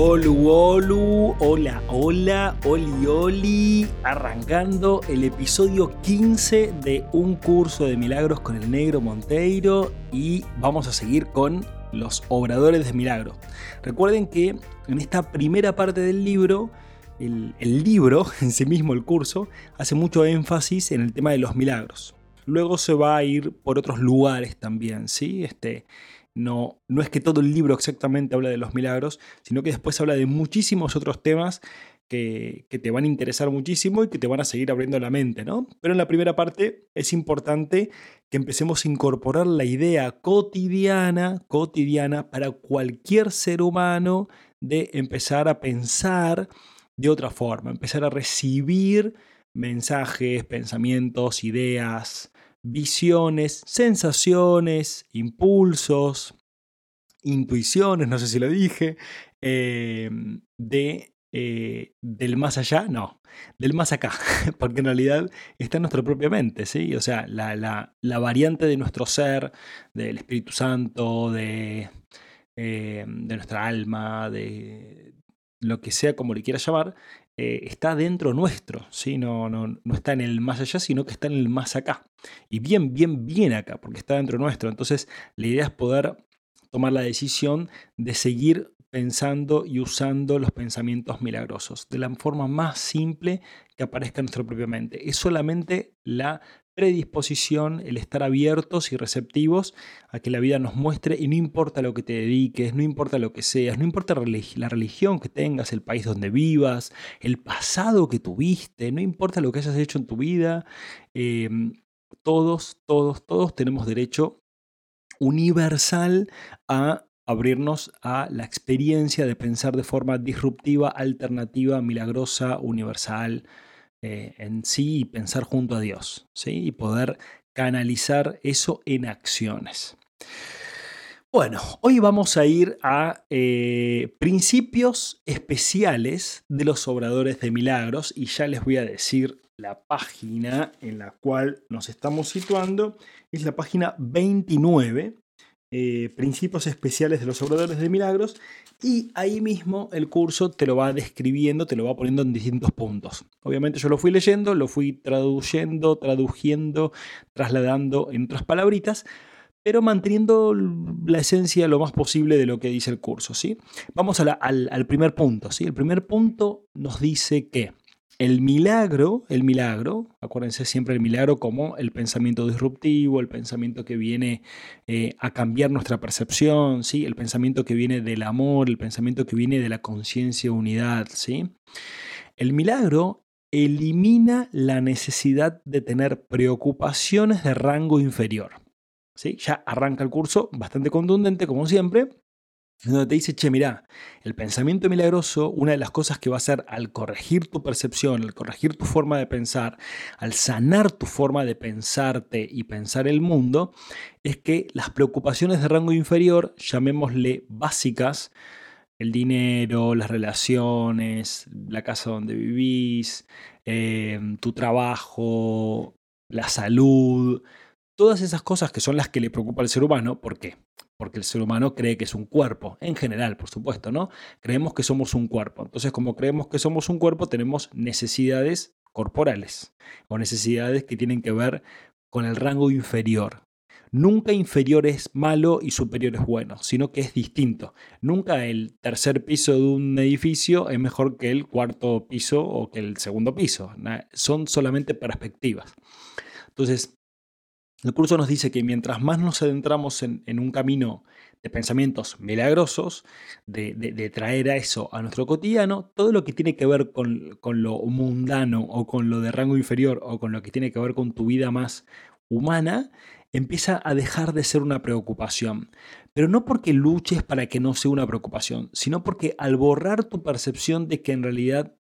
Olu, olu, hola, hola, oli, oli, arrancando el episodio 15 de un curso de milagros con el negro Monteiro y vamos a seguir con los obradores de milagro. Recuerden que en esta primera parte del libro, el, el libro en sí mismo, el curso, hace mucho énfasis en el tema de los milagros. Luego se va a ir por otros lugares también, ¿sí? Este, no, no es que todo el libro exactamente habla de los milagros, sino que después habla de muchísimos otros temas que, te van a interesar muchísimo y que te van a seguir abriendo la mente, ¿no? Pero en la primera parte es importante que empecemos a incorporar la idea cotidiana, cotidiana para cualquier ser humano de empezar a pensar de otra forma, empezar a recibir mensajes, pensamientos, ideas, visiones, sensaciones, impulsos, intuiciones, no sé si lo dije, em, de, eh, del más allá, no, del más acá, porque en realidad está en nuestra propia mente, ¿sí? O sea, la, la, variante de nuestro ser, del Espíritu Santo, de, em, de nuestra alma, de lo que sea como le quieras llamar, eh, está dentro nuestro, ¿sí? No, no, no, está en el más allá, sino que está en el más acá. Y bien, bien, bien acá, porque está dentro nuestro. Entonces, la idea es poder tomar la decisión de seguir pensando y usando los pensamientos milagrosos de la forma más simple que aparezca en nuestra propia mente. Es solamente la predisposición, el estar abiertos y receptivos a que la vida nos muestre y no importa lo que te dediques, no importa lo que seas, no importa la religión que tengas, el país donde vivas, el pasado que tuviste, no importa lo que hayas hecho en tu vida, em, todos, todos, todos tenemos derecho universal a abrirnos a la experiencia de pensar de forma disruptiva, alternativa, milagrosa, universal, eh, en sí y pensar junto a Dios, ¿sí? Y poder canalizar eso en acciones. Bueno, hoy vamos a ir a eh, principios especiales de los obradores de milagros y ya les voy a decir la página en la cual nos estamos situando. Es la página 29 eh, principios especiales de los obradores de milagros y ahí mismo el curso te lo va describiendo, te lo va poniendo en distintos puntos. Obviamente yo lo fui leyendo, lo fui traduciendo, traduciendo, trasladando en otras palabritas, pero manteniendo la esencia lo más posible de lo que dice el curso. ¿sí? Vamos al, al, primer punto. ¿sí? El primer punto nos dice que el milagro, el milagro, acuérdense siempre el milagro como el pensamiento disruptivo, el pensamiento que viene eh, a cambiar nuestra percepción, ¿sí? el pensamiento que viene del amor, el pensamiento que viene de la conciencia unidad. ¿sí? El milagro elimina la necesidad de tener preocupaciones de rango inferior. ¿sí? Ya arranca el curso bastante contundente, como siempre, donde te dice, che, mira, el pensamiento milagroso, una de las cosas que va a hacer al corregir tu percepción, al corregir tu forma de pensar, al sanar tu forma de pensarte y pensar el mundo, es que las preocupaciones de rango inferior, llamémosle básicas, el dinero, las relaciones, la casa donde vivís, em, tu trabajo, la salud, todas esas cosas que son las que le preocupa al ser humano, ¿por qué? Porque el ser humano cree que es un cuerpo, en general, por supuesto, ¿no? Creemos que somos un cuerpo. Entonces, como creemos que somos un cuerpo, tenemos necesidades corporales o necesidades que tienen que ver con el rango inferior. Nunca inferior es malo y superior es bueno, sino que es distinto. Nunca el tercer piso de un edificio es mejor que el cuarto piso o que el segundo piso. Son solamente perspectivas. Entonces, el curso nos dice que mientras más nos adentramos en, un camino de pensamientos milagrosos, de, traer a eso a nuestro cotidiano, todo lo que tiene que ver con, lo mundano o con lo de rango inferior o con lo que tiene que ver con tu vida más humana, empieza a dejar de ser una preocupación. Pero no porque luches para que no sea una preocupación, sino porque al borrar tu percepción de que en realidad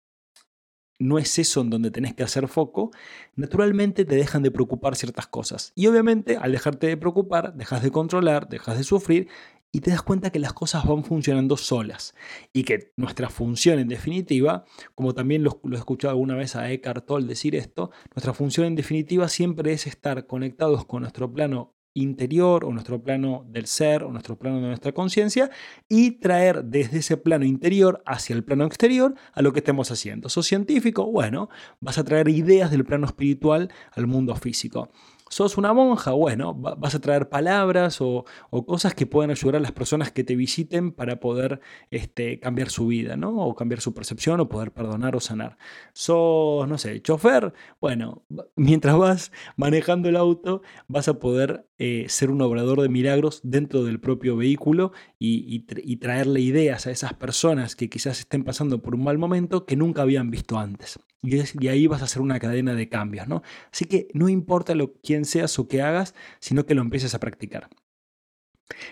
no es eso en donde tenés que hacer foco, naturalmente te dejan de preocupar ciertas cosas. Y obviamente al dejarte de preocupar, dejas de controlar, dejas de sufrir y te das cuenta que las cosas van funcionando solas y que nuestra función en definitiva, como también lo, he escuchado alguna vez a Eckhart Tolle decir esto, nuestra función en definitiva siempre es estar conectados con nuestro plano interior o nuestro plano del ser o nuestro plano de nuestra conciencia y traer desde ese plano interior hacia el plano exterior a lo que estemos haciendo. ¿Sos científico? Bueno, vas a traer ideas del plano espiritual al mundo físico. ¿Sos una monja? Bueno, vas a traer palabras o, cosas que puedan ayudar a las personas que te visiten para poder este, cambiar su vida, ¿no? O cambiar su percepción o poder perdonar o sanar. ¿Sos, no sé, chofer? Bueno, mientras vas manejando el auto, vas a poder eh, ser un obrador de milagros dentro del propio vehículo y, y traerle ideas a esas personas que quizás estén pasando por un mal momento que nunca habían visto antes. Y, ahí vas a hacer una cadena de cambios, ¿no? Así que no importa lo, quién seas o qué hagas, sino que lo empieces a practicar.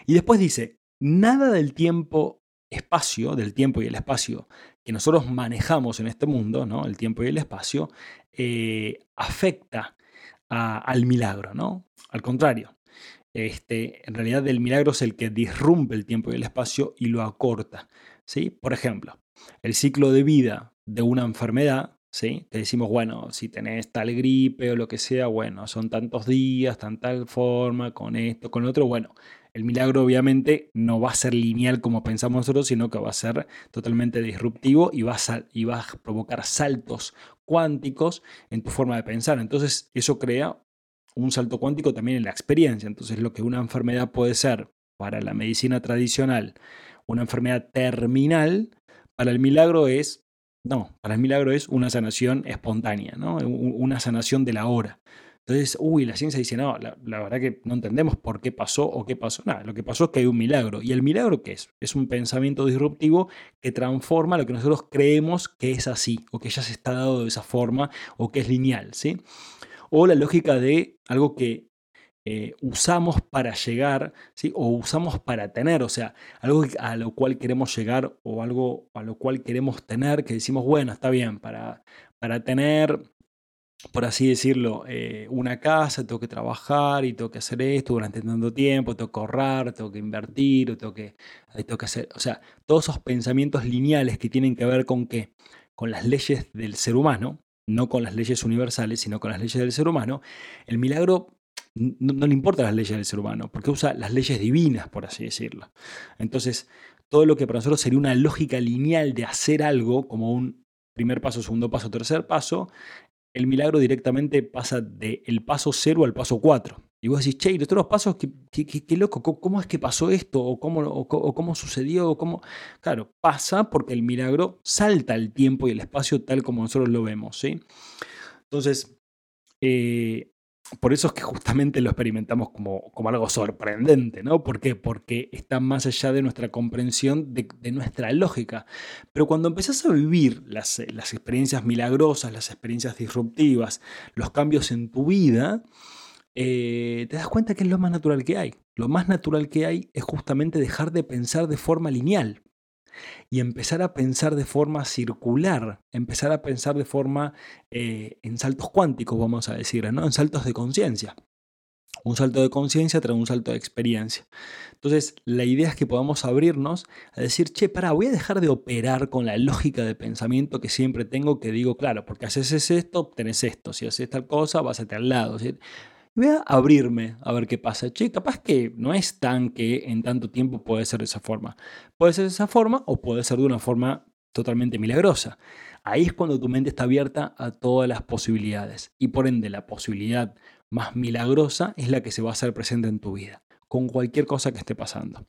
Y después dice, nada del tiempo, espacio, del tiempo y el espacio que nosotros manejamos en este mundo, ¿no? El tiempo y el espacio, eh, afecta al milagro, ¿no? Al contrario, este, en realidad el milagro es el que disrumpe el tiempo y el espacio y lo acorta. ¿sí? Por ejemplo, el ciclo de vida de una enfermedad Te decimos, bueno, si tenés tal gripe o lo que sea, bueno, son tantos días, tan tal forma, con esto, con lo otro, bueno. El milagro obviamente no va a ser lineal como pensamos nosotros, sino que va a ser totalmente disruptivo y va a, y va a provocar saltos cuánticos en tu forma de pensar. Entonces eso crea un salto cuántico también en la experiencia. Entonces lo que una enfermedad puede ser para la medicina tradicional, una enfermedad terminal, para el milagro es no, para el milagro es una sanación espontánea, ¿no? una sanación de la hora. Entonces, uy, la ciencia dice, no, la, verdad que no entendemos por qué pasó o qué pasó. Nada, lo que pasó es que hay un milagro. ¿Y el milagro qué es? Es un pensamiento disruptivo que transforma lo que nosotros creemos que es así, o que ya se está dado de esa forma, o que es lineal, ¿sí? O la lógica de algo que eh, usamos para llegar, o usamos para tener, o sea, algo a lo cual queremos llegar o algo a lo cual queremos tener, que decimos, bueno, está bien, para, para tener, por así decirlo, eh, una casa, tengo que trabajar y tengo que hacer esto durante tanto tiempo, tengo que ahorrar, tengo que invertir, o tengo que, tengo que hacer, o sea, todos esos pensamientos lineales que tienen que ver con qué, con las leyes del ser humano, no con las leyes universales, sino con las leyes del ser humano, el milagro no, le importan las leyes del ser humano, porque usa las leyes divinas, por así decirlo. Entonces, todo lo que para nosotros sería una lógica lineal de hacer algo, como un primer paso, segundo paso, tercer paso, el milagro directamente pasa del paso cero al paso cuatro. Y vos decís, che, y los pasos, qué, qué, loco, ¿cómo es que pasó esto? ¿O cómo, o, cómo sucedió? O cómo... Claro, pasa porque el milagro salta el tiempo y el espacio tal como nosotros lo vemos. ¿sí? Entonces, eh, por eso es que justamente lo experimentamos como, como, algo sorprendente, ¿no? ¿Por qué? Porque está más allá de nuestra comprensión, de, nuestra lógica. Pero cuando empezás a vivir las, las, experiencias milagrosas, las experiencias disruptivas, los cambios en tu vida, eh, te das cuenta que es lo más natural que hay. Lo más natural que hay es justamente dejar de pensar de forma lineal y empezar a pensar de forma circular, empezar a pensar de forma eh, en saltos cuánticos, vamos a decir, ¿no? en saltos de conciencia. Un salto de conciencia trae un salto de experiencia. Entonces, la idea es que podamos abrirnos a decir, che, para, voy a dejar de operar con la lógica de pensamiento que siempre tengo, que digo, claro, porque haces esto, obtenés esto. Si haces tal cosa, vas a al lado. Voy a abrirme a ver qué pasa. Che, capaz que no es tan que en tanto tiempo puede ser de esa forma. Puede ser de esa forma o puede ser de una forma totalmente milagrosa. Ahí es cuando tu mente está abierta a todas las posibilidades y por ende la posibilidad más milagrosa es la que se va a hacer presente en tu vida, con cualquier cosa que esté pasando.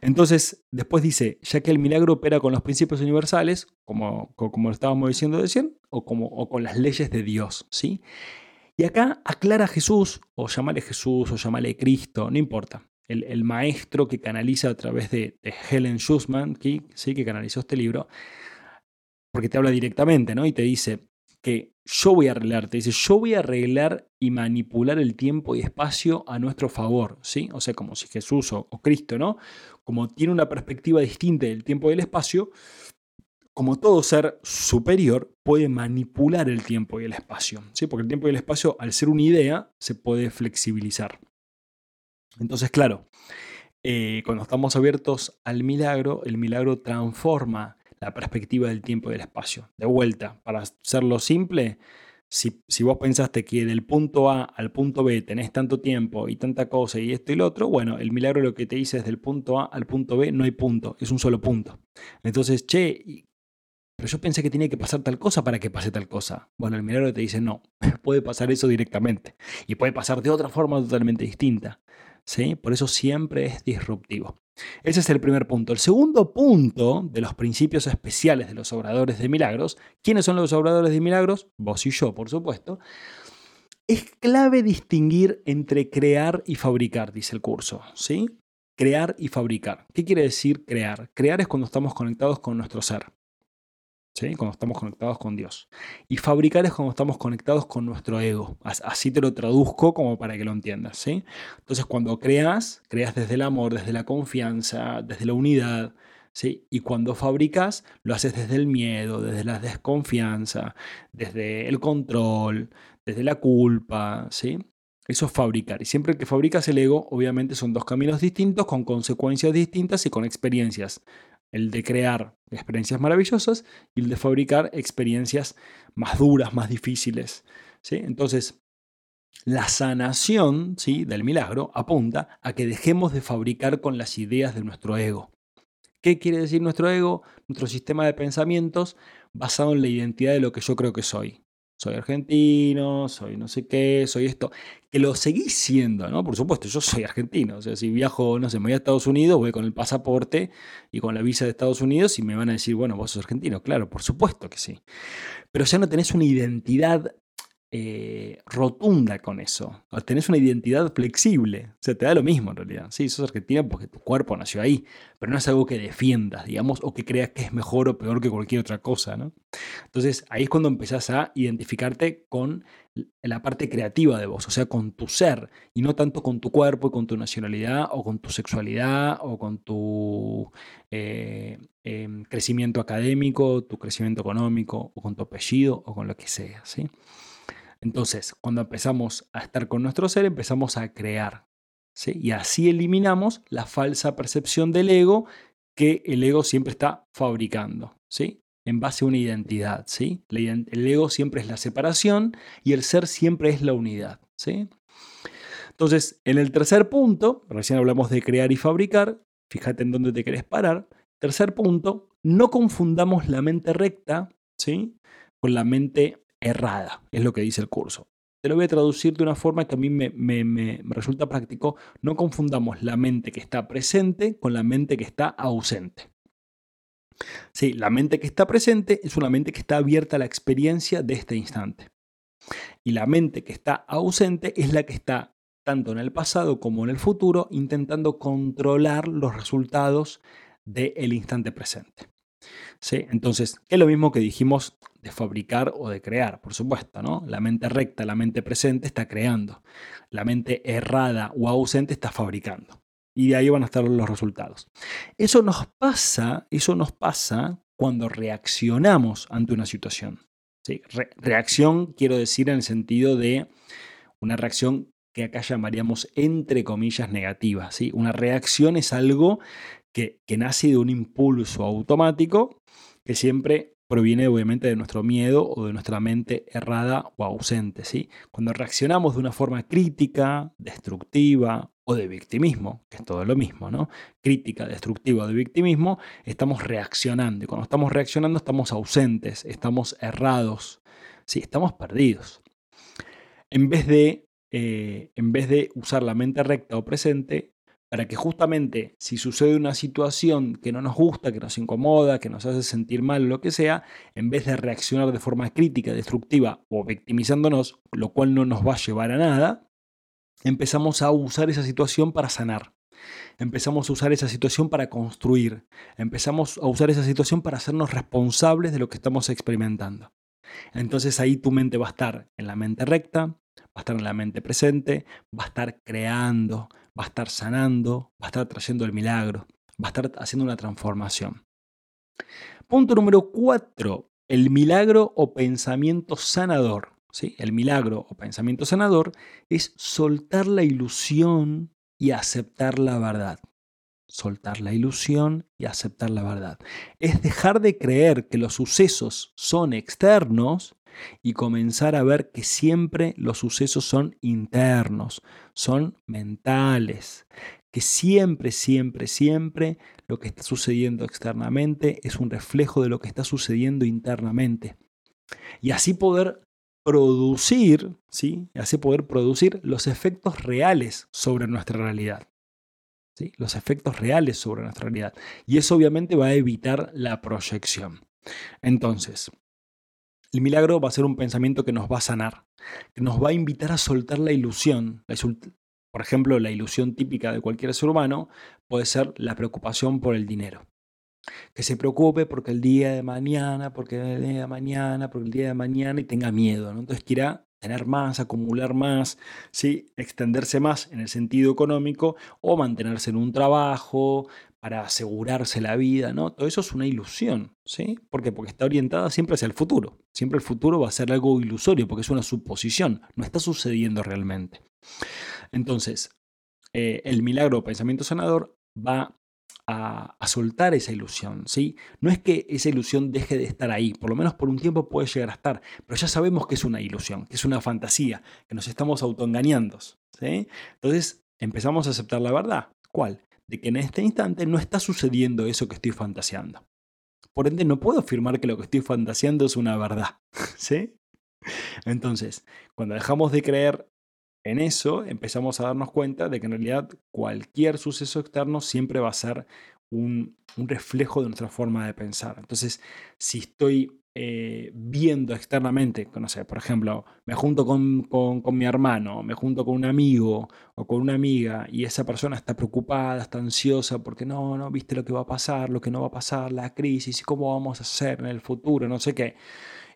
Entonces, después dice, ya que el milagro opera con los principios universales, como, como estábamos diciendo recién, o, como, o con las leyes de Dios, ¿sí? Y acá aclara Jesús, o llamale Jesús, o llamale Cristo, no importa. El, maestro que canaliza a través de, Helen Schussman, ¿sí? que canalizó este libro, porque te habla directamente, ¿no? Y te dice que yo voy a arreglar, te dice, yo voy a arreglar y manipular el tiempo y espacio a nuestro favor, ¿sí? O sea, como si Jesús o, o Cristo, ¿no? Como tiene una perspectiva distinta del tiempo y del espacio, como todo ser superior, puede manipular el tiempo y el espacio. ¿sí? Porque el tiempo y el espacio, al ser una idea, se puede flexibilizar. Entonces, claro, eh, cuando estamos abiertos al milagro, el milagro transforma la perspectiva del tiempo y del espacio. De vuelta, para hacerlo simple, si, si, vos pensaste que del punto A al punto B tenés tanto tiempo y tanta cosa y esto y lo otro, bueno, el milagro lo que te dice es del punto A al punto B no hay punto, es un solo punto. Entonces, che, pero yo pensé que tenía que pasar tal cosa para que pase tal cosa. Bueno, el milagro te dice, no, puede pasar eso directamente. Y puede pasar de otra forma totalmente distinta. ¿sí? Por eso siempre es disruptivo. Ese es el primer punto. El segundo punto de los principios especiales de los obradores de milagros, ¿quiénes son los obradores de milagros? Vos y yo, por supuesto. Es clave distinguir entre crear y fabricar, dice el curso. ¿sí? Crear y fabricar. ¿Qué quiere decir crear? Crear es cuando estamos conectados con nuestro ser cuando estamos conectados con Dios. Y fabricar es cuando estamos conectados con nuestro ego. Así te lo traduzco como para que lo entiendas. ¿sí? Entonces, cuando creas, creas desde el amor, desde la confianza, desde la unidad. ¿sí? Y cuando fabricas, lo haces desde el miedo, desde la desconfianza, desde el control, desde la culpa. ¿sí? Eso es fabricar. Y siempre que fabricas el ego, obviamente son dos caminos distintos, con consecuencias distintas y con experiencias el de crear experiencias maravillosas y el de fabricar experiencias más duras, más difíciles. ¿sí? Entonces, la sanación ¿sí? del milagro apunta a que dejemos de fabricar con las ideas de nuestro ego. ¿Qué quiere decir nuestro ego? Nuestro sistema de pensamientos basado en la identidad de lo que yo creo que soy soy argentino, soy no sé qué, soy esto, que lo seguís siendo, ¿no? Por supuesto, yo soy argentino, o sea, si viajo, no sé, me voy a Estados Unidos, voy con el pasaporte y con la visa de Estados Unidos y me van a decir, bueno, vos sos argentino, claro, por supuesto que sí. Pero ya no tenés una identidad eh, rotunda con eso. Tenés una identidad flexible. O sea, te da lo mismo en realidad. Sí, sos argentina porque tu cuerpo nació ahí, pero no es algo que defiendas, digamos, o que creas que es mejor o peor que cualquier otra cosa, ¿no? Entonces, ahí es cuando empezás a identificarte con la parte creativa de vos, o sea, con tu ser, y no tanto con tu cuerpo y con tu nacionalidad o con tu sexualidad o con tu eh, em, crecimiento académico, tu crecimiento económico o con tu apellido o con lo que sea, ¿sí? Entonces, cuando empezamos a estar con nuestro ser, empezamos a crear. ¿sí? Y así eliminamos la falsa percepción del ego que el ego siempre está fabricando. ¿sí? en base a una identidad. ¿sí? El ego siempre es la separación y el ser siempre es la unidad. ¿sí? Entonces, en el tercer punto, recién hablamos de crear y fabricar, fíjate en dónde te querés parar. Tercer punto, no confundamos la mente recta ¿sí? con la mente errada, es lo que dice el curso. Te lo voy a traducir de una forma que a mí me, resulta práctico. No confundamos la mente que está presente con la mente que está ausente. Sí, la mente que está presente es una mente que está abierta a la experiencia de este instante. Y la mente que está ausente es la que está tanto en el pasado como en el futuro intentando controlar los resultados del instante presente. Entonces, es lo mismo que dijimos de fabricar o de crear, por supuesto, ¿no? La mente recta, la mente presente está creando. La mente errada o ausente está fabricando. Y de ahí van a estar los resultados. Eso nos pasa, eso nos pasa cuando reaccionamos ante una situación. reacción quiero decir en el sentido de una reacción que acá llamaríamos entre comillas negativa. ¿sí? Una reacción es algo que, nace de un impulso automático que siempre proviene obviamente de nuestro miedo o de nuestra mente errada o ausente. ¿sí? Cuando reaccionamos de una forma crítica, destructiva o de victimismo, que es todo lo mismo, ¿no? Crítica, destructiva o de victimismo, estamos reaccionando. Y cuando estamos reaccionando estamos ausentes, estamos errados, ¿sí? estamos perdidos. En vez de, eh, en vez de usar la mente recta o presente, para que justamente si sucede una situación que no nos gusta, que nos incomoda, que nos hace sentir mal, lo que sea, en vez de reaccionar de forma crítica, destructiva o victimizándonos, lo cual no nos va a llevar a nada, empezamos a usar esa situación para sanar. Empezamos a usar esa situación para construir. Empezamos a usar esa situación para hacernos responsables de lo que estamos experimentando. Entonces ahí tu mente va a estar en la mente recta, va a estar en la mente presente, va a estar creando, va a estar sanando, va a estar trayendo el milagro, va a estar haciendo una transformación. Punto número 4. El milagro o pensamiento sanador. ¿sí? El milagro o pensamiento sanador es soltar la ilusión y aceptar la verdad. Soltar la ilusión y aceptar la verdad. Es dejar de creer que los sucesos son externos y comenzar a ver que siempre los sucesos son internos, son mentales, que siempre, siempre, siempre lo que está sucediendo externamente es un reflejo de lo que está sucediendo internamente. Y así poder producir, ¿sí? Así poder producir los efectos reales sobre nuestra realidad. ¿sí? Los efectos reales sobre nuestra realidad. Y eso obviamente va a evitar la proyección. Entonces, el milagro va a ser un pensamiento que nos va a sanar, que nos va a invitar a soltar la ilusión. Por ejemplo, la ilusión típica de cualquier ser humano puede ser la preocupación por el dinero. Que se preocupe porque el día de mañana, porque el día de mañana, porque el día de mañana y tenga miedo. Entonces quiera tener más, acumular más, ¿sí? extenderse más en el sentido económico o mantenerse en un trabajo para asegurarse la vida. ¿no? Todo eso es una ilusión. ¿sí? ¿Por qué? Porque está orientada siempre hacia el futuro. Siempre el futuro va a ser algo ilusorio porque es una suposición, no está sucediendo realmente. Entonces, eh, el milagro o pensamiento sanador va a, soltar esa ilusión, ¿sí? No es que esa ilusión deje de estar ahí, por lo menos por un tiempo puede llegar a estar, pero ya sabemos que es una ilusión, que es una fantasía, que nos estamos autoengañando, ¿sí? Entonces empezamos a aceptar la verdad. ¿Cuál? De que en este instante no está sucediendo eso que estoy fantaseando. Por ende, no puedo afirmar que lo que estoy fantaseando es una verdad, ¿sí? Entonces, cuando dejamos de creer en eso empezamos a darnos cuenta de que en realidad cualquier suceso externo siempre va a ser un, reflejo de nuestra forma de pensar. Entonces, si estoy eh, viendo externamente, no sé, por ejemplo, me junto con, con, mi hermano, me junto con un amigo o con una amiga y esa persona está preocupada, está ansiosa porque no, no, viste lo que va a pasar, lo que no va a pasar, la crisis y cómo vamos a hacer en el futuro, no sé qué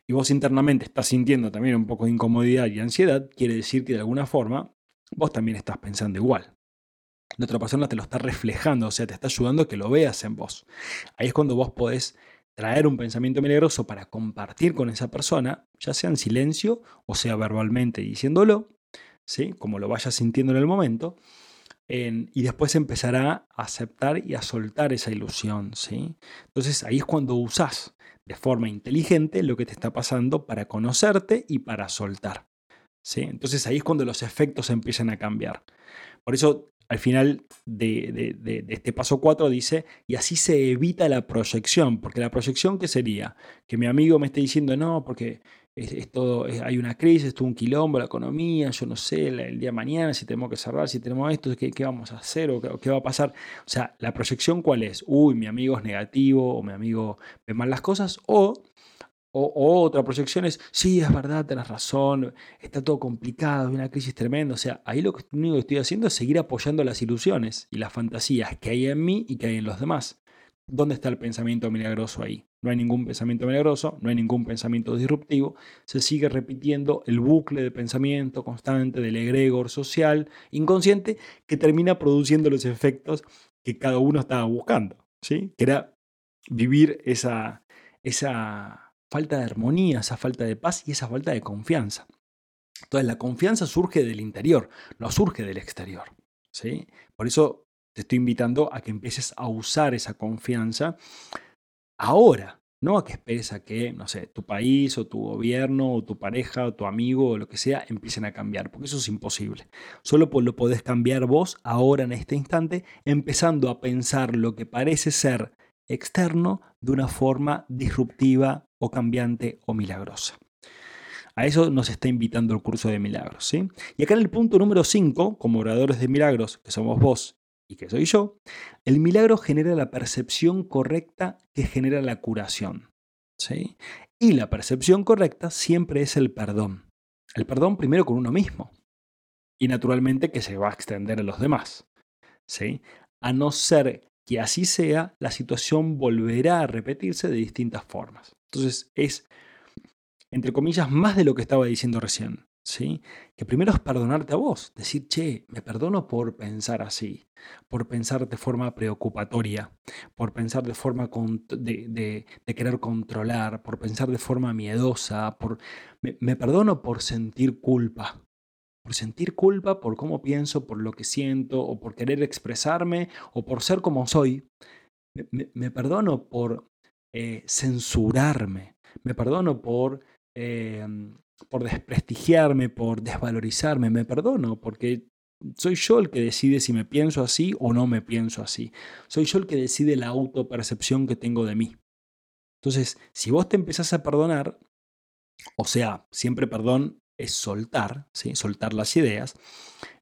y vos internamente estás sintiendo también un poco de incomodidad y ansiedad, quiere decir que de alguna forma vos también estás pensando igual. La otra persona te lo está reflejando, o sea, te está ayudando a que lo veas en vos. Ahí es cuando vos podés traer un pensamiento milagroso para compartir con esa persona, ya sea en silencio o sea verbalmente diciéndolo, ¿sí? como lo vayas sintiendo en el momento, y después empezará a aceptar y a soltar esa ilusión. ¿sí? Entonces ahí es cuando usás de forma inteligente lo que te está pasando para conocerte y para soltar. ¿sí? Entonces ahí es cuando los efectos empiezan a cambiar. Por eso al final de, de, este paso 4 dice, y así se evita la proyección, porque la proyección, ¿qué sería? Que mi amigo me esté diciendo, no, porque es, hay una crisis, es un quilombo, la economía, yo no sé, el, día de mañana, si tenemos que cerrar, si tenemos esto, ¿qué, qué vamos a hacer o qué, va a pasar? O sea, la proyección cuál es? Uy, mi amigo es negativo o mi amigo ve mal las cosas o... O, otra proyección es, sí, es verdad, tenés razón, está todo complicado, hay una crisis tremenda. O sea, ahí lo único que estoy haciendo es seguir apoyando las ilusiones y las fantasías que hay en mí y que hay en los demás. ¿Dónde está el pensamiento milagroso ahí? No hay ningún pensamiento milagroso, no hay ningún pensamiento disruptivo, se sigue repitiendo el bucle de pensamiento constante del egregor social inconsciente que termina produciendo los efectos que cada uno estaba buscando, ¿sí? que era vivir esa, esa falta de armonía, esa falta de paz y esa falta de confianza. Entonces la confianza surge del interior, no surge del exterior. ¿sí? Por eso te estoy invitando a que empieces a usar esa confianza ahora, no a que esperes a que, no sé, tu país o tu gobierno o tu pareja o tu amigo o lo que sea empiecen a cambiar, porque eso es imposible. Solo lo podés cambiar vos ahora en este instante, empezando a pensar lo que parece ser externo de una forma disruptiva o cambiante o milagrosa. A eso nos está invitando el curso de milagros. ¿sí? Y acá en el punto número 5, como oradores de milagros, que somos vos y que soy yo, el milagro genera la percepción correcta que genera la curación. ¿sí? Y la percepción correcta siempre es el perdón. El perdón primero con uno mismo. Y naturalmente que se va a extender a los demás. ¿sí? A no ser que así sea, la situación volverá a repetirse de distintas formas. Entonces es, entre comillas, más de lo que estaba diciendo recién. ¿sí? Que primero es perdonarte a vos, decir, che, me perdono por pensar así, por pensar de forma preocupatoria, por pensar de forma de, querer controlar, por pensar de forma miedosa, por, me, perdono por sentir culpa, por sentir culpa por cómo pienso, por lo que siento, o por querer expresarme, o por ser como soy. Me, perdono por eh, censurarme, me perdono por em, por desprestigiarme, por desvalorizarme, me perdono, porque soy yo el que decide si me pienso así o no me pienso así. Soy yo el que decide la autopercepción que tengo de mí. Entonces, si vos te empezás a perdonar, o sea, siempre perdón es soltar, ¿sí? soltar las ideas,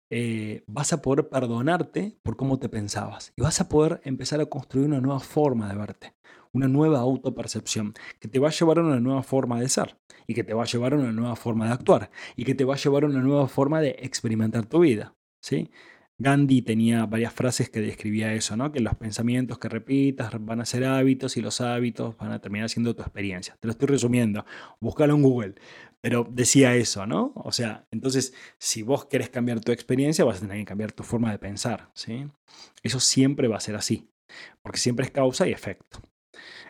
eh, vas a poder perdonarte por cómo te pensabas y vas a poder empezar a construir una nueva forma de verte, una nueva autopercepción que te va a llevar a una nueva forma de ser y que te va a llevar a una nueva forma de actuar y que te va a llevar a una nueva forma de experimentar tu vida. ¿sí? Gandhi tenía varias frases que describía eso, ¿no? que los pensamientos que repitas van a ser hábitos y los hábitos van a terminar siendo tu experiencia. Te lo estoy resumiendo, búscalo en Google. Pero decía eso, ¿no? O sea, entonces, si vos querés cambiar tu experiencia, vas a tener que cambiar tu forma de pensar, ¿sí? Eso siempre va a ser así, porque siempre es causa y efecto.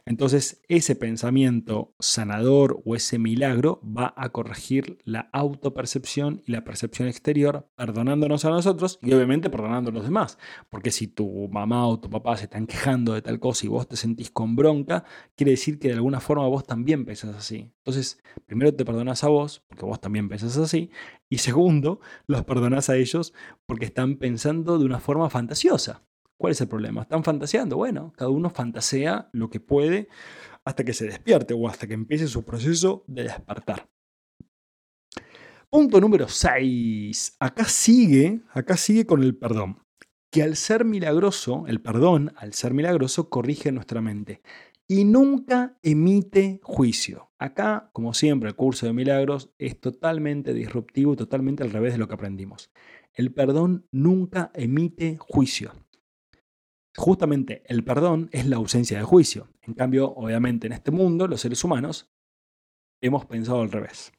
Entonces, ese pensamiento sanador o ese milagro va a corregir la autopercepción y la percepción exterior, perdonándonos a nosotros y obviamente perdonando a los demás. Porque si tu mamá o tu papá se están quejando de tal cosa y vos te sentís con bronca, quiere decir que de alguna forma vos también pensás así. Entonces, primero te perdonas a vos, porque vos también pensás así, y segundo, los perdonás a ellos porque están pensando de una forma fantasiosa. ¿Cuál es el problema? ¿Están fantaseando? Bueno, cada uno fantasea lo que puede hasta que se despierte o hasta que empiece su proceso de despertar. Punto número 6. Acá sigue, acá sigue con el perdón. Que al ser milagroso, el perdón, al ser milagroso, corrige nuestra mente y nunca emite juicio. Acá, como siempre, el curso de milagros es totalmente disruptivo totalmente al revés de lo que aprendimos. El perdón nunca emite juicio. Justamente el perdón es la ausencia de juicio. En cambio, obviamente en este mundo, los seres humanos hemos pensado al revés.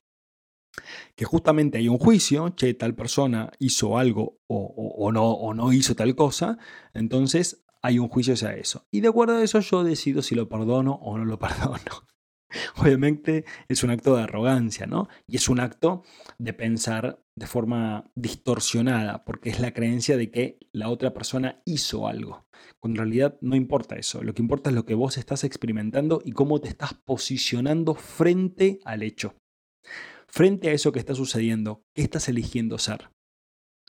Que justamente hay un juicio, che, tal persona hizo algo o, no, o no hizo tal cosa, entonces hay un juicio hacia eso. Y de acuerdo a eso yo decido si lo perdono o no lo perdono. Obviamente es un acto de arrogancia, ¿no? Y es un acto de pensar de forma distorsionada, porque es la creencia de que la otra persona hizo algo. Cuando en realidad no importa eso, lo que importa es lo que vos estás experimentando y cómo te estás posicionando frente al hecho. Frente a eso que está sucediendo, ¿qué estás eligiendo ser?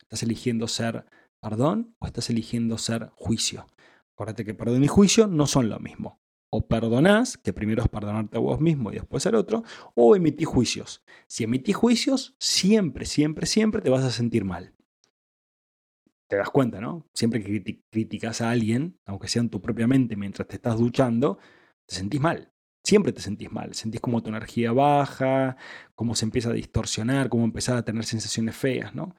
¿Estás eligiendo ser perdón o estás eligiendo ser juicio? Acuérdate que perdón y juicio no son lo mismo o perdonás, que primero es perdonarte a vos mismo y después al otro, o emitís juicios. Si emitís juicios, siempre, siempre, siempre te vas a sentir mal. Te das cuenta, ¿no? Siempre que criticas a alguien, aunque sea en tu propia mente mientras te estás duchando, te sentís mal. Siempre te sentís mal. Sentís como tu energía baja, cómo se empieza a distorsionar, cómo empezás a tener sensaciones feas, ¿no?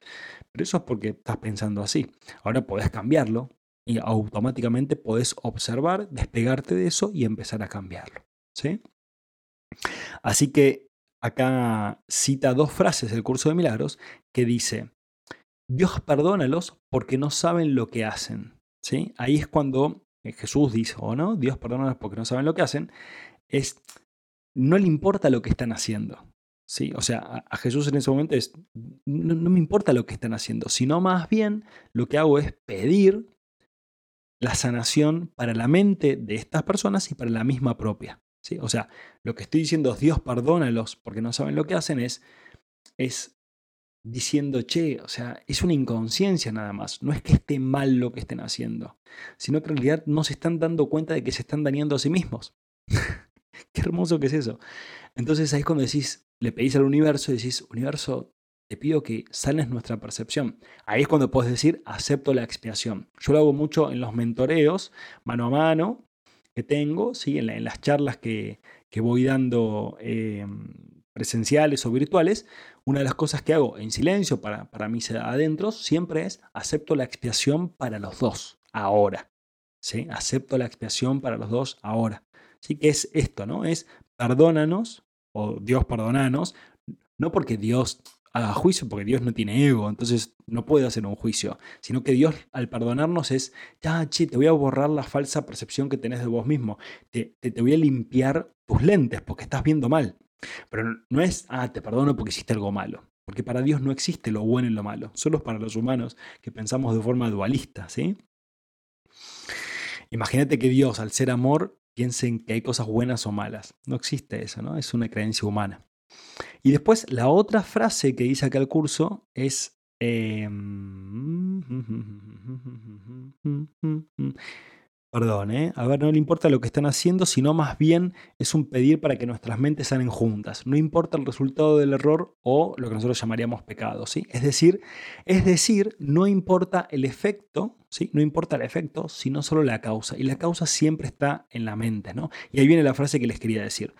Pero eso es porque estás pensando así. Ahora podés cambiarlo, y automáticamente podés observar, despegarte de eso y empezar a cambiarlo. ¿sí? Así que acá cita dos frases del curso de milagros que dice, Dios perdónalos porque no saben lo que hacen. ¿sí? Ahí es cuando eh, Jesús dice, o no, Dios perdónalos porque no saben lo que hacen, es, no le importa lo que están haciendo. ¿sí? O sea, a, Jesús en ese momento es, no, no me importa lo que están haciendo, sino más bien lo que hago es pedir la sanación para la mente de estas personas y para la misma propia. ¿sí? O sea, lo que estoy diciendo es Dios perdónalos porque no saben lo que hacen es, es diciendo, che, o sea, es una inconsciencia nada más. No es que esté mal lo que estén haciendo, sino que en realidad no se están dando cuenta de que se están dañando a sí mismos. Qué hermoso que es eso. Entonces ahí es cuando decís, le pedís al universo y decís, universo, te pido que sanes nuestra percepción. Ahí es cuando puedes decir, acepto la expiación. Yo lo hago mucho en los mentoreos, mano a mano, que tengo, ¿sí? en, las charlas que, voy dando eh, presenciales o virtuales. Una de las cosas que hago en silencio para, para mis adentros siempre es, acepto la expiación para los dos, ahora. ¿sí? Acepto la expiación para los dos ahora. Así que es esto, ¿no? Es perdónanos, o Dios perdónanos, no porque Dios haga juicio porque Dios no tiene ego, entonces no puede hacer un juicio, sino que Dios al perdonarnos es, ya, che, te voy a borrar la falsa percepción que tenés de vos mismo, te, te, voy a limpiar tus lentes porque estás viendo mal. Pero no es, ah, te perdono porque hiciste algo malo, porque para Dios no existe lo bueno y lo malo, solo es para los humanos que pensamos de forma dualista, ¿sí? Imagínate que Dios, al ser amor, piense en que hay cosas buenas o malas. No existe eso, ¿no? Es una creencia humana. Y después la otra frase que dice acá el curso es... Em, perdón, ¿eh? a ver, no le importa lo que están haciendo, sino más bien es un pedir para que nuestras mentes salen juntas. No importa el resultado del error o lo que nosotros llamaríamos pecado, ¿sí? Es decir, es decir, no importa el efecto, ¿sí? No importa el efecto, sino solo la causa. Y la causa siempre está en la mente, ¿no? Y ahí viene la frase que les quería decir.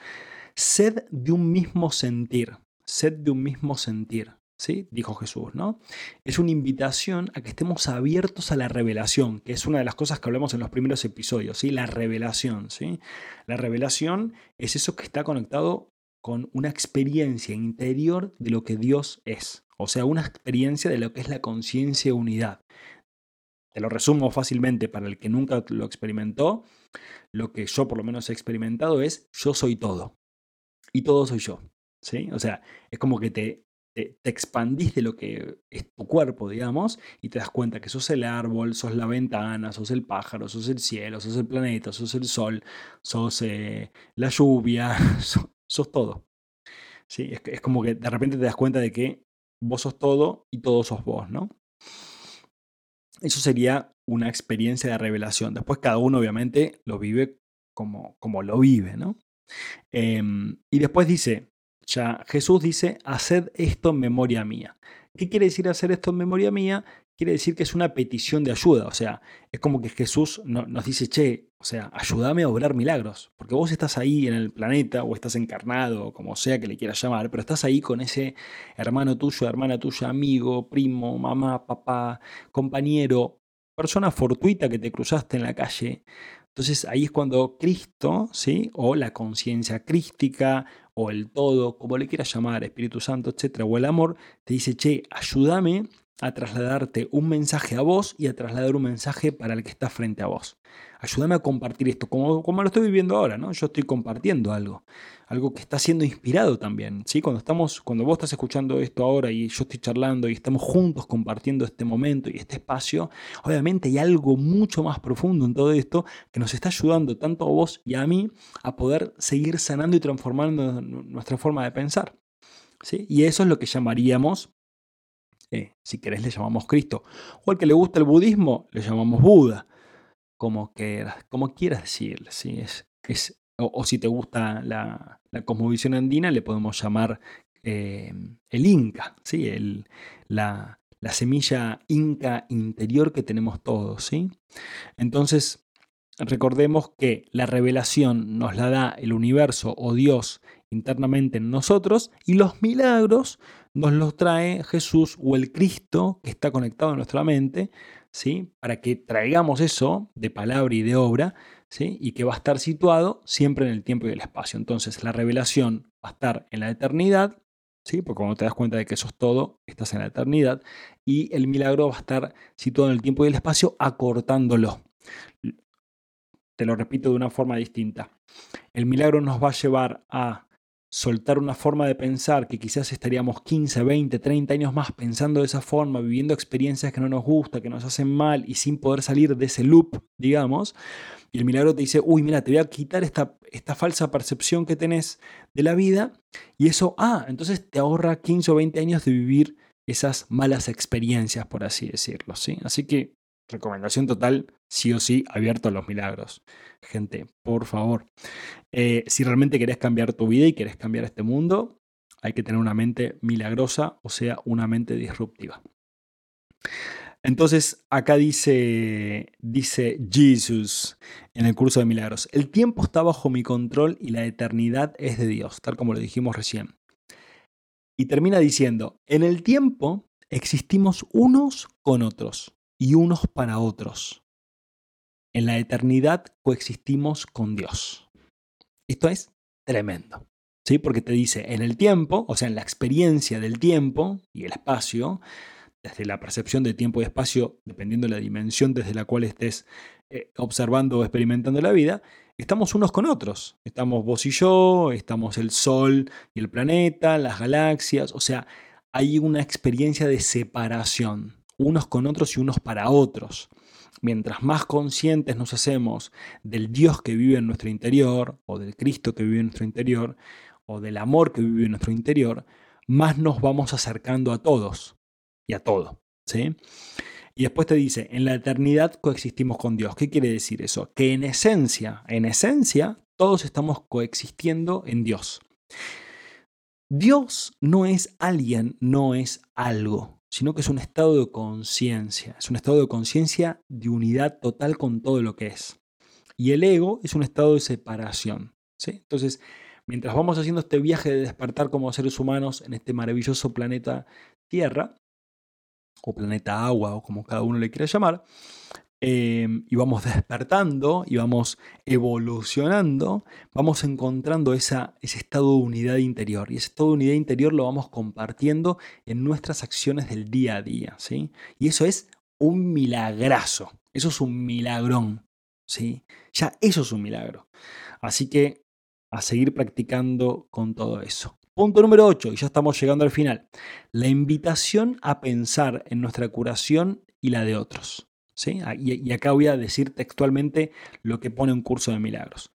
Sed de un mismo sentir, sed de un mismo sentir. ¿Sí? Dijo Jesús, ¿no? Es una invitación a que estemos abiertos a la revelación, que es una de las cosas que hablamos en los primeros episodios, ¿sí? La revelación, ¿sí? La revelación es eso que está conectado con una experiencia interior de lo que Dios es, o sea, una experiencia de lo que es la conciencia unidad. Te lo resumo fácilmente para el que nunca lo experimentó. Lo que yo por lo menos he experimentado es yo soy todo y todo soy yo. ¿sí? O sea, es como que te, te, expandís de lo que es tu cuerpo, digamos, y te das cuenta que sos el árbol, sos la ventana, sos el pájaro, sos el cielo, sos el planeta, sos el sol, sos eh, la lluvia, sos, todo. ¿Sí? Es, es como que de repente te das cuenta de que vos sos todo y todo sos vos, ¿no? Eso sería una experiencia de revelación. Después cada uno obviamente lo vive como, como lo vive, ¿no? Em, y después dice, ya Jesús dice, haced esto en memoria mía. ¿Qué quiere decir hacer esto en memoria mía? Quiere decir que es una petición de ayuda, o sea, es como que Jesús nos dice, che, o sea, ayúdame a obrar milagros, porque vos estás ahí en el planeta o estás encarnado, o como sea que le quieras llamar, pero estás ahí con ese hermano tuyo, hermana tuya, amigo, primo, mamá, papá, compañero, persona fortuita que te cruzaste en la calle, entonces ahí es cuando Cristo, ¿sí? o la conciencia crística, o el todo, como le quieras llamar, Espíritu Santo, etcétera, o el amor, te dice, che, ayúdame a trasladarte un mensaje a vos y a trasladar un mensaje para el que está frente a vos. Ayúdame a compartir esto, como, como lo estoy viviendo ahora, ¿no? Yo estoy compartiendo algo, algo que está siendo inspirado también, ¿sí? Cuando, estamos, cuando vos estás escuchando esto ahora y yo estoy charlando y estamos juntos compartiendo este momento y este espacio, obviamente hay algo mucho más profundo en todo esto que nos está ayudando tanto a vos y a mí a poder seguir sanando y transformando nuestra forma de pensar. ¿sí? Y eso es lo que llamaríamos eh, si querés le llamamos Cristo. O al que le gusta el budismo, le llamamos Buda. Como, quieras, como quieras decirle. Es, es, o, si te gusta la, la, cosmovisión andina, le podemos llamar eh, el Inca, ¿sí? el, la, la, semilla Inca interior que tenemos todos. ¿sí? Entonces, recordemos que la revelación nos la da el universo o Dios internamente en nosotros y los milagros nos los trae Jesús o el Cristo que está conectado en nuestra mente, ¿sí? para que traigamos eso de palabra y de obra ¿sí? y que va a estar situado siempre en el tiempo y el espacio. Entonces la revelación va a estar en la eternidad, ¿sí? porque cuando te das cuenta de que eso es todo, estás en la eternidad, y el milagro va a estar situado en el tiempo y el espacio acortándolo. Te lo repito de una forma distinta. El milagro nos va a llevar a soltar una forma de pensar que quizás estaríamos 15, 20, 30 años más pensando de esa forma, viviendo experiencias que no nos gustan, que nos hacen mal y sin poder salir de ese loop, digamos. Y el milagro te dice, uy, mira, te voy a quitar esta, esta falsa percepción que tenés de la vida y eso, ah, entonces te ahorra 15 o 20 años de vivir esas malas experiencias, por así decirlo. ¿sí? Así que recomendación total, sí o sí, abierto a los milagros. Gente, por favor. Eh, si realmente querés cambiar tu vida y querés cambiar este mundo, hay que tener una mente milagrosa, o sea, una mente disruptiva. Entonces, acá dice, dice Jesús en el curso de milagros, el tiempo está bajo mi control y la eternidad es de Dios, tal como lo dijimos recién. Y termina diciendo, en el tiempo existimos unos con otros y unos para otros. En la eternidad coexistimos con Dios. Esto es tremendo. ¿sí? Porque te dice, en el tiempo, o sea, en la experiencia del tiempo y el espacio, desde la percepción de tiempo y espacio, dependiendo de la dimensión desde la cual estés eh, observando o experimentando la vida, estamos unos con otros. Estamos vos y yo, estamos el Sol y el planeta, las galaxias, o sea, hay una experiencia de separación, unos con otros y unos para otros. Mientras más conscientes nos hacemos del Dios que vive en nuestro interior, o del Cristo que vive en nuestro interior, o del amor que vive en nuestro interior, más nos vamos acercando a todos y a todo. ¿sí? Y después te dice, en la eternidad coexistimos con Dios. ¿Qué quiere decir eso? Que en esencia, en esencia, todos estamos coexistiendo en Dios. Dios no es alguien, no es algo, sino que es un estado de conciencia. Es un estado de conciencia de unidad total con todo lo que es. Y el ego es un estado de separación. ¿sí? Entonces, mientras vamos haciendo este viaje de despertar como seres humanos en este maravilloso planeta Tierra, o planeta agua, o como cada uno le quiera llamar, Em, y vamos despertando y vamos evolucionando, vamos encontrando esa, ese estado de unidad interior. Y ese estado de unidad interior lo vamos compartiendo en nuestras acciones del día a día. ¿sí? Y eso es un milagrazo. Eso es un milagrón. ¿sí? Ya eso es un milagro. Así que a seguir practicando con todo eso. Punto número 8, y ya estamos llegando al final. La invitación a pensar en nuestra curación y la de otros. Ah, y, acá voy a decir textualmente lo que pone un curso de milagros.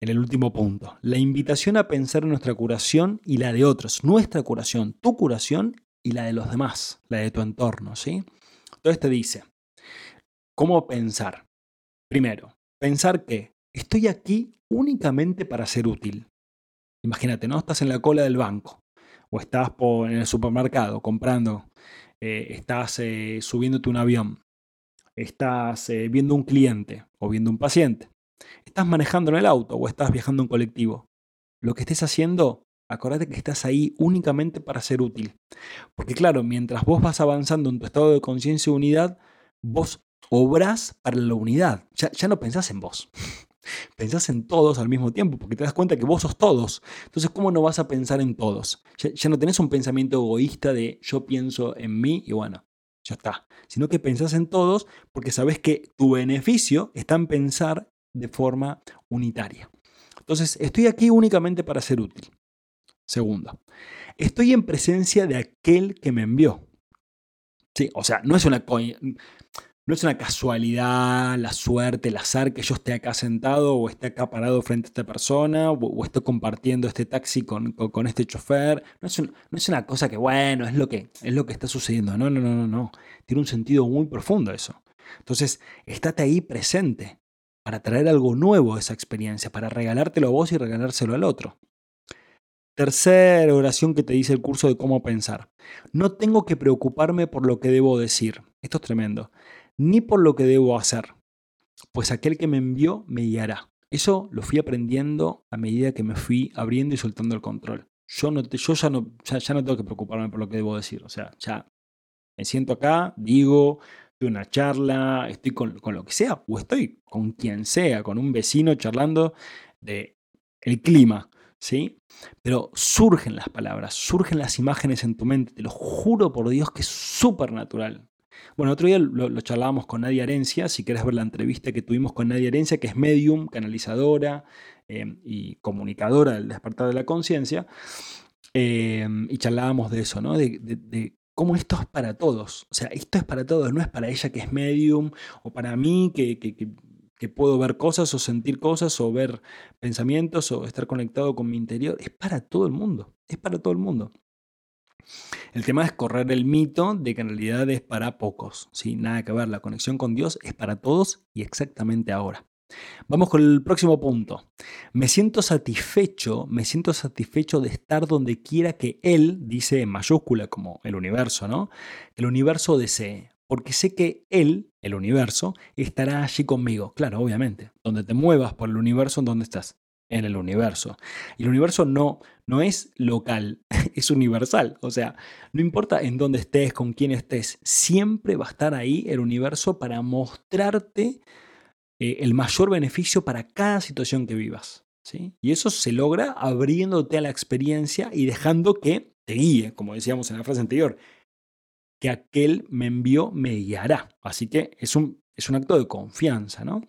En el último punto, la invitación a pensar en nuestra curación y la de otros, nuestra curación, tu curación y la de los demás, la de tu entorno, ¿sí? Entonces te dice, ¿cómo pensar? Primero, pensar que estoy aquí únicamente para ser útil. Imagínate, ¿no? Estás en la cola del banco o estás en el supermercado comprando, eh, estás eh, subiéndote un avión estás eh, viendo un cliente o viendo un paciente, estás manejando en el auto o estás viajando en colectivo. Lo que estés haciendo, acordate que estás ahí únicamente para ser útil. Porque claro, mientras vos vas avanzando en tu estado de conciencia y unidad, vos obras para la unidad. Ya, no pensás en vos. Pensás en todos al mismo tiempo, porque te das cuenta que vos sos todos. Entonces, ¿cómo no vas a pensar en todos? Ya, ya no tenés un pensamiento egoísta de yo pienso en mí y bueno, ya está. Sino que pensás en todos porque sabes que tu beneficio está en pensar de forma unitaria. Entonces, estoy aquí únicamente para ser útil. Segundo, estoy en presencia de aquel que me envió. Sí, o sea, no es una no es una casualidad, la suerte, el azar que yo esté acá sentado o esté acá parado frente a esta persona o, esté compartiendo este taxi con, con, este chofer. No es, no es, una cosa que, bueno, es lo que, es lo que está sucediendo. No, no, no, no, no. Tiene un sentido muy profundo eso. Entonces, estate ahí presente para traer algo nuevo a esa experiencia, para regalártelo a vos y regalárselo al otro. Tercera oración que te dice el curso de cómo pensar. No tengo que preocuparme por lo que debo decir. Esto es tremendo ni por lo que debo hacer, pues aquel que me envió me guiará. Eso lo fui aprendiendo a medida que me fui abriendo y soltando el control. Yo, no yo ya, no, ya, no tengo que preocuparme por lo que debo decir. O sea, ya me siento acá, digo, doy una charla, estoy con, con, lo que sea, o estoy con quien sea, con un vecino charlando de el clima, ¿sí? Pero surgen las palabras, surgen las imágenes en tu mente, te lo juro por Dios que es súper natural. Bueno, otro día lo, charlábamos con Nadia Herencia, si querés ver la entrevista que tuvimos con Nadia Herencia, que es medium, canalizadora em, y comunicadora del despertar de la conciencia, em, y charlábamos de eso, ¿no? De, cómo esto es para todos. O sea, esto es para todos, no es para ella que es medium, o para mí que, que puedo ver cosas o sentir cosas o ver pensamientos o estar conectado con mi interior. Es para todo el mundo, es para todo el mundo. El tema es correr el mito de que en realidad es para pocos. sin Nada que ver, la conexión con Dios es para todos y exactamente ahora. Vamos con el próximo punto. Me siento satisfecho, me siento satisfecho de estar donde quiera que Él, dice en mayúscula como el universo, ¿no? El universo desee, porque sé que Él, el universo, estará allí conmigo. Claro, obviamente. Donde te muevas por el universo, ¿en dónde estás? En el universo. Y el universo no, no es local, es universal. O sea, no importa en dónde estés, con quién estés, siempre va a estar ahí el universo para mostrarte eh, el mayor beneficio para cada situación que vivas. ¿sí? Y eso se logra abriéndote a la experiencia y dejando que te guíe, como decíamos en la frase anterior, que aquel me envió me guiará. Así que es un, es un acto de confianza, ¿no?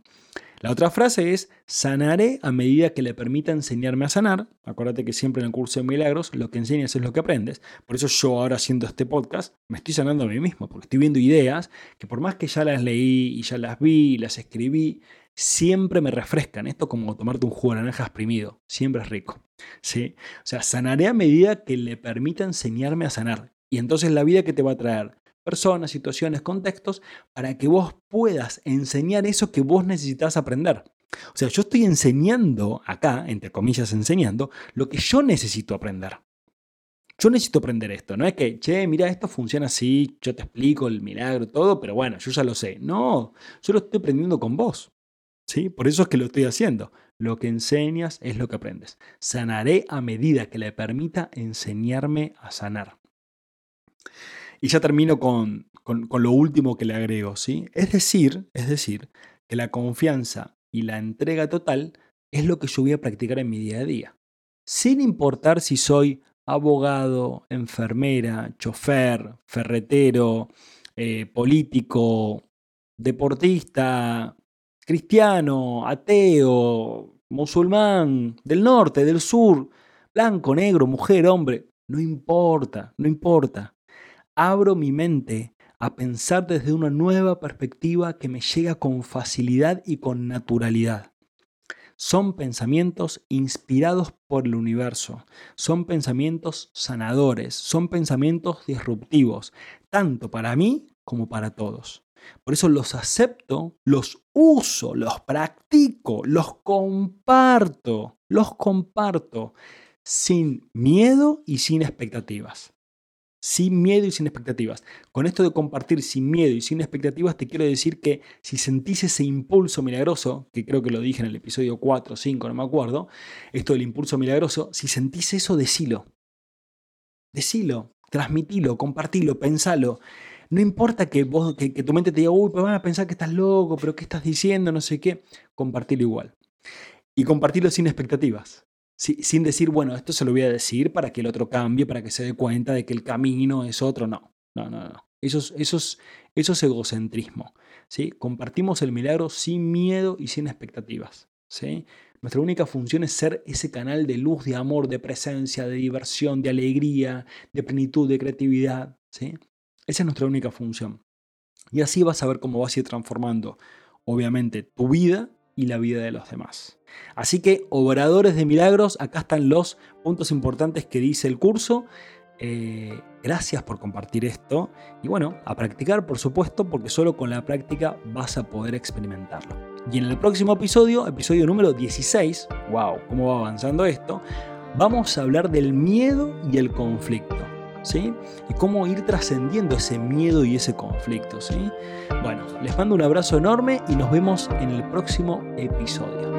La otra frase es, sanaré a medida que le permita enseñarme a sanar. Acuérdate que siempre en el curso de milagros lo que enseñas es lo que aprendes. Por eso yo ahora haciendo este podcast me estoy sanando a mí mismo, porque estoy viendo ideas que por más que ya las leí y ya las vi, las escribí, siempre me refrescan. Esto como tomarte un jugo de naranja exprimido, siempre es rico. ¿sí? O sea, sanaré a medida que le permita enseñarme a sanar. Y entonces la vida que te va a traer personas, situaciones, contextos, para que vos puedas enseñar eso que vos necesitas aprender. O sea, yo estoy enseñando acá, entre comillas enseñando, lo que yo necesito aprender. Yo necesito aprender esto, no es que, che, mira, esto funciona así, yo te explico el milagro, todo, pero bueno, yo ya lo sé. No, yo lo estoy aprendiendo con vos. ¿Sí? Por eso es que lo estoy haciendo. Lo que enseñas es lo que aprendes. Sanaré a medida que le permita enseñarme a sanar. Y ya termino con, lo último que le agrego, ¿sí? Es decir, es decir, que la confianza y la entrega total es lo que yo voy a practicar en mi día a día. Sin importar si soy abogado, enfermera, chofer, ferretero, eh, político, deportista, cristiano, ateo, musulmán, del norte, del sur, blanco, negro, mujer, hombre, no importa, no importa abro mi mente a pensar desde una nueva perspectiva que me llega con facilidad y con naturalidad. Son pensamientos inspirados por el universo, son pensamientos sanadores, son pensamientos disruptivos, tanto para mí como para todos. Por eso los acepto, los uso, los practico, los comparto, los comparto sin miedo y sin expectativas sin miedo y sin expectativas. Con esto de compartir sin miedo y sin expectativas, te quiero decir que si sentís ese impulso milagroso, que creo que lo dije en el episodio 4 o 5, no me acuerdo, esto del impulso milagroso, si sentís eso, decilo. Decilo, transmitilo, compartilo, pensalo. No importa que, vos, que, tu mente te diga, uy, pues van a pensar que estás loco, pero ¿qué estás diciendo? No sé qué. Compartilo igual. Y compartirlo sin expectativas sin decir, bueno, esto se lo voy a decir para que el otro cambie, para que se dé cuenta de que el camino es otro. No, no, no, no. Eso es, eso es, egocentrismo. ¿sí? Compartimos el milagro sin miedo y sin expectativas. ¿sí? Nuestra única función es ser ese canal de luz, de amor, de presencia, de diversión, de alegría, de plenitud, de creatividad. ¿sí? Esa es nuestra única función. Y así vas a ver cómo vas a ir transformando, obviamente, tu vida y la vida de los demás. Así que, obradores de milagros, acá están los puntos importantes que dice el curso. Eh, gracias por compartir esto. Y bueno, a practicar, por supuesto, porque solo con la práctica vas a poder experimentarlo. Y en el próximo episodio, episodio número 16, wow, cómo va avanzando esto, vamos a hablar del miedo y el conflicto. ¿Sí? Y cómo ir trascendiendo ese miedo y ese conflicto, ¿sí? Bueno, les mando un abrazo enorme y nos vemos en el próximo episodio.